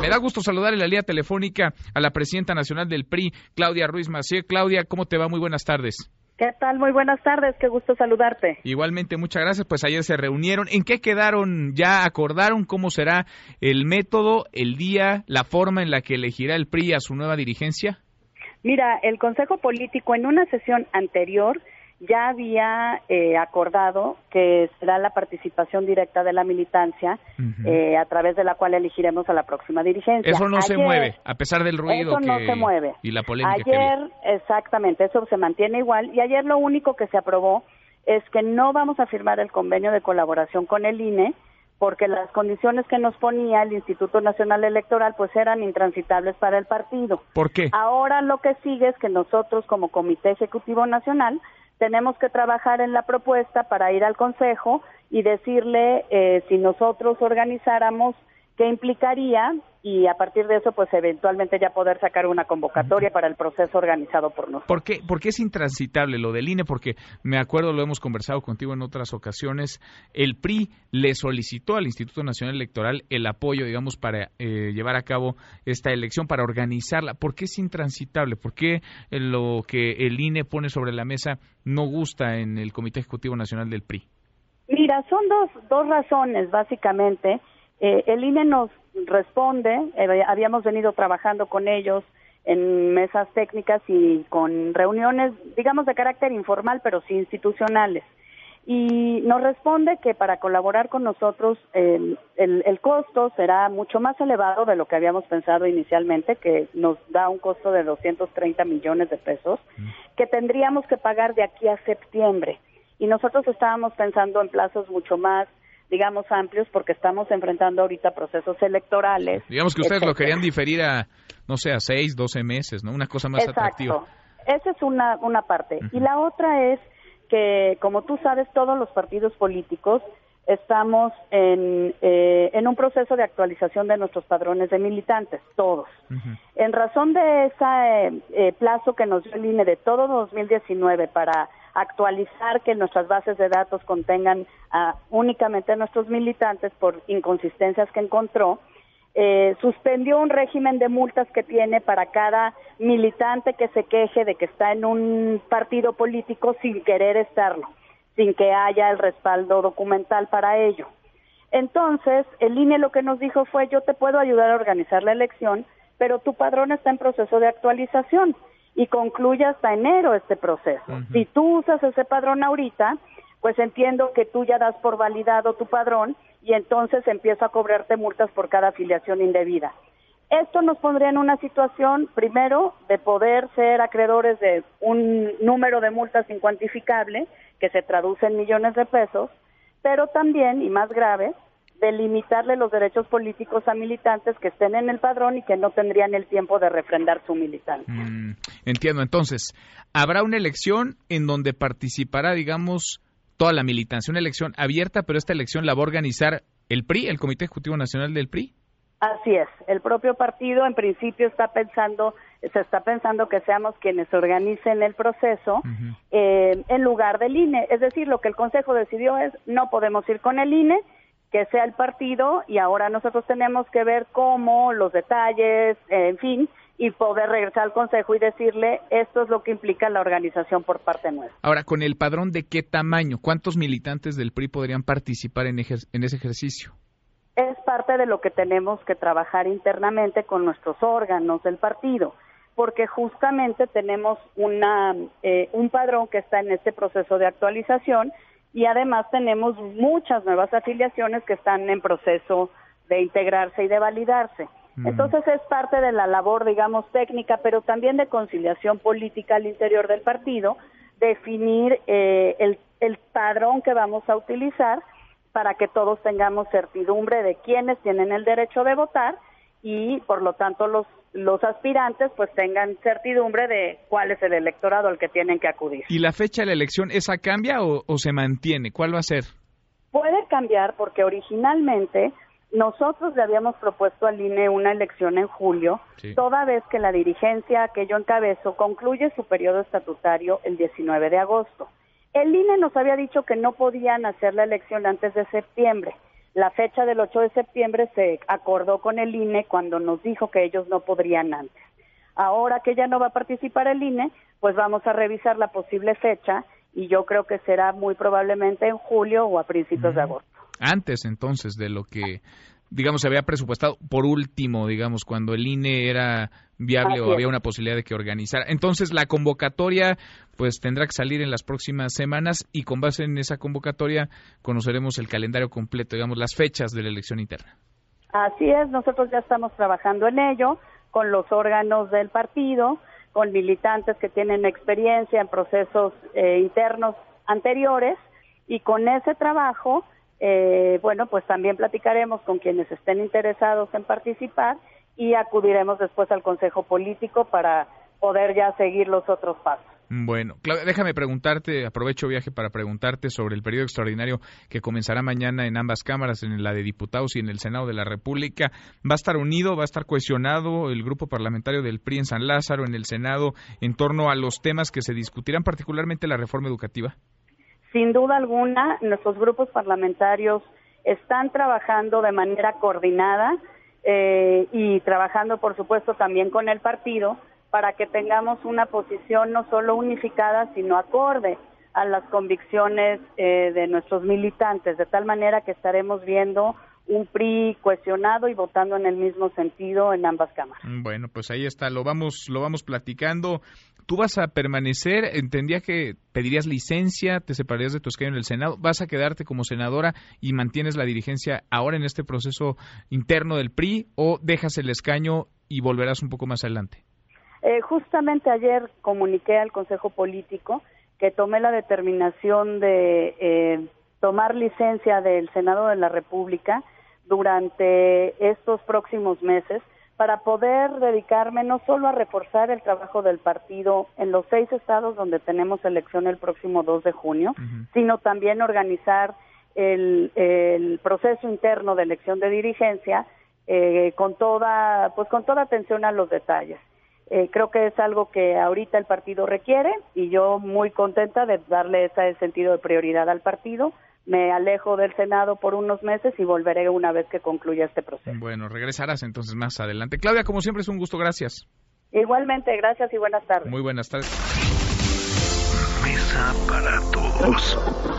Me da gusto saludar en la línea telefónica a la presidenta nacional del PRI, Claudia Ruiz Macié. Claudia, ¿cómo te va? Muy buenas tardes. ¿Qué tal? Muy buenas tardes, qué gusto saludarte. Igualmente, muchas gracias. Pues ayer se reunieron. ¿En qué quedaron? ¿Ya acordaron cómo será el método, el día, la forma en la que elegirá el PRI a su nueva dirigencia? Mira, el Consejo Político en una sesión anterior ya había eh, acordado que será la participación directa de la militancia eh, a través de la cual elegiremos a la próxima dirigencia. Eso no se mueve, a pesar del ruido eso no se mueve. y la polémica. Ayer, exactamente, eso se mantiene igual. Y ayer lo único que se aprobó es que no vamos a firmar el convenio de colaboración con el INE porque las condiciones que nos ponía el Instituto Nacional Electoral pues eran intransitables para el partido. ¿Por qué? Ahora lo que sigue es que nosotros como Comité Ejecutivo Nacional tenemos que trabajar en la propuesta para ir al Consejo y decirle eh, si nosotros organizáramos qué implicaría y a partir de eso pues eventualmente ya poder sacar una convocatoria para el proceso organizado por nosotros. ¿Por qué, ¿Por qué es intransitable lo del INE? Porque me acuerdo, lo hemos conversado contigo en otras ocasiones, el PRI le solicitó al Instituto Nacional Electoral el apoyo, digamos, para eh, llevar a cabo esta elección, para organizarla. ¿Por qué es intransitable? ¿Por qué lo que el INE pone sobre la mesa no gusta en el Comité Ejecutivo Nacional del PRI? Mira, son dos, dos razones, básicamente. Eh, el INE nos responde, eh, habíamos venido trabajando con ellos en mesas técnicas y con reuniones, digamos, de carácter informal, pero sí institucionales. Y nos responde que para colaborar con nosotros el, el, costo será mucho más elevado de lo que habíamos pensado inicialmente, que nos da un costo de 230 millones de pesos, que tendríamos que pagar de aquí a septiembre. Y nosotros estábamos pensando en plazos mucho más digamos, amplios porque estamos enfrentando ahorita procesos electorales. Digamos que ustedes lo querían diferir a, no sé, a seis, doce meses, ¿no? Una cosa más Exacto. atractiva. Esa es una, una parte. Y la otra es que, como tú sabes, todos los partidos políticos estamos en, eh, en un proceso de actualización de nuestros padrones de militantes, todos. En razón de ese eh, plazo que nos dio el INE de todo 2019 para actualizar que nuestras bases de datos contengan uh, únicamente a nuestros militantes por inconsistencias que encontró, eh, suspendió un régimen de multas que tiene para cada militante que se queje de que está en un partido político sin querer estarlo, sin que haya el respaldo documental para ello. Entonces, el INE lo que nos dijo fue, yo te puedo ayudar a organizar la elección, pero tu padrón está en proceso de actualización y concluye hasta enero este proceso. Si tú usas ese padrón ahorita, pues entiendo que tú ya das por validado tu padrón y entonces empiezo a cobrarte multas por cada afiliación indebida. Esto nos pondría en una situación, primero, de poder ser acreedores de un número de multas incuantificable, que se traduce en millones de pesos, pero también, y más grave, de limitarle los derechos políticos a militantes que estén en el padrón y que no tendrían el tiempo de refrendar su militancia. Mm, entiendo. Entonces, habrá una elección en donde participará, digamos, toda la militancia, una elección abierta, pero esta elección la va a organizar el PRI, el Comité Ejecutivo Nacional del PRI. Así es. El propio partido, en principio, está pensando, se está pensando que seamos quienes organicen el proceso eh, en lugar del INE. Es decir, lo que el Consejo decidió es no podemos ir con el INE que sea el partido y ahora nosotros tenemos que ver cómo, los detalles, en fin, y poder regresar al Consejo y decirle esto es lo que implica la organización por parte nuestra. Ahora, con el padrón de qué tamaño, ¿cuántos militantes del PRI podrían participar en, en ese ejercicio? Es parte de lo que tenemos que trabajar internamente con nuestros órganos del partido, porque justamente tenemos una, eh, un padrón que está en este proceso de actualización y además tenemos muchas nuevas afiliaciones que están en proceso de integrarse y de validarse. Entonces es parte de la labor, digamos, técnica, pero también de conciliación política al interior del partido, definir eh, el, el padrón que vamos a utilizar para que todos tengamos certidumbre de quiénes tienen el derecho de votar y por lo tanto los los aspirantes pues tengan certidumbre de cuál es el electorado al que tienen que acudir. ¿Y la fecha de la elección esa cambia o, se mantiene? ¿Cuál va a ser? Puede cambiar porque originalmente nosotros le habíamos propuesto al INE una elección en julio, toda vez que la dirigencia que yo encabezo concluye su periodo estatutario el 19 de agosto. El INE nos había dicho que no podían hacer la elección antes de septiembre la fecha del 8 de septiembre se acordó con el INE cuando nos dijo que ellos no podrían antes. Ahora que ya no va a participar el INE, pues vamos a revisar la posible fecha y yo creo que será muy probablemente en julio o a principios de agosto. Antes entonces de lo que digamos, se había presupuestado por último, digamos, cuando el INE era viable o había una posibilidad de que organizara. Entonces, la convocatoria, pues tendrá que salir en las próximas semanas y con base en esa convocatoria conoceremos el calendario completo, digamos, las fechas de la elección interna. Así es, nosotros ya estamos trabajando en ello con los órganos del partido, con militantes que tienen experiencia en procesos eh, internos anteriores y con ese trabajo eh, bueno, pues también platicaremos con quienes estén interesados en participar y acudiremos después al Consejo Político para poder ya seguir los otros pasos. Bueno, Claudia, déjame preguntarte, aprovecho viaje para preguntarte sobre el periodo extraordinario que comenzará mañana en ambas cámaras, en la de diputados y en el Senado de la República. ¿Va a estar unido, va a estar cohesionado el grupo parlamentario del PRI en San Lázaro, en el Senado, en torno a los temas que se discutirán, particularmente la reforma educativa? Sin duda alguna, nuestros grupos parlamentarios están trabajando de manera coordinada eh, y trabajando, por supuesto, también con el partido para que tengamos una posición no solo unificada, sino acorde a las convicciones eh, de nuestros militantes, de tal manera que estaremos viendo un PRI cuestionado y votando en el mismo sentido en ambas cámaras. Bueno, pues ahí está, lo vamos, lo vamos platicando. ¿Tú vas a permanecer? Entendía que pedirías licencia, te separarías de tu escaño en el Senado. ¿Vas a quedarte como senadora y mantienes la dirigencia ahora en este proceso interno del PRI o dejas el escaño y volverás un poco más adelante? Eh, justamente ayer comuniqué al Consejo Político que tomé la determinación de eh, tomar licencia del Senado de la República durante estos próximos meses para poder dedicarme no solo a reforzar el trabajo del partido en los seis estados donde tenemos elección el próximo 2 de junio, sino también organizar el, proceso interno de elección de dirigencia eh, con toda pues con toda atención a los detalles. Eh, creo que es algo que ahorita el partido requiere y yo muy contenta de darle ese sentido de prioridad al partido me alejo del Senado por unos meses y volveré una vez que concluya este proceso. Bueno, regresarás entonces más adelante. Claudia, como siempre es un gusto, gracias. Igualmente, gracias y buenas tardes. Muy buenas tardes. Mesa para todos.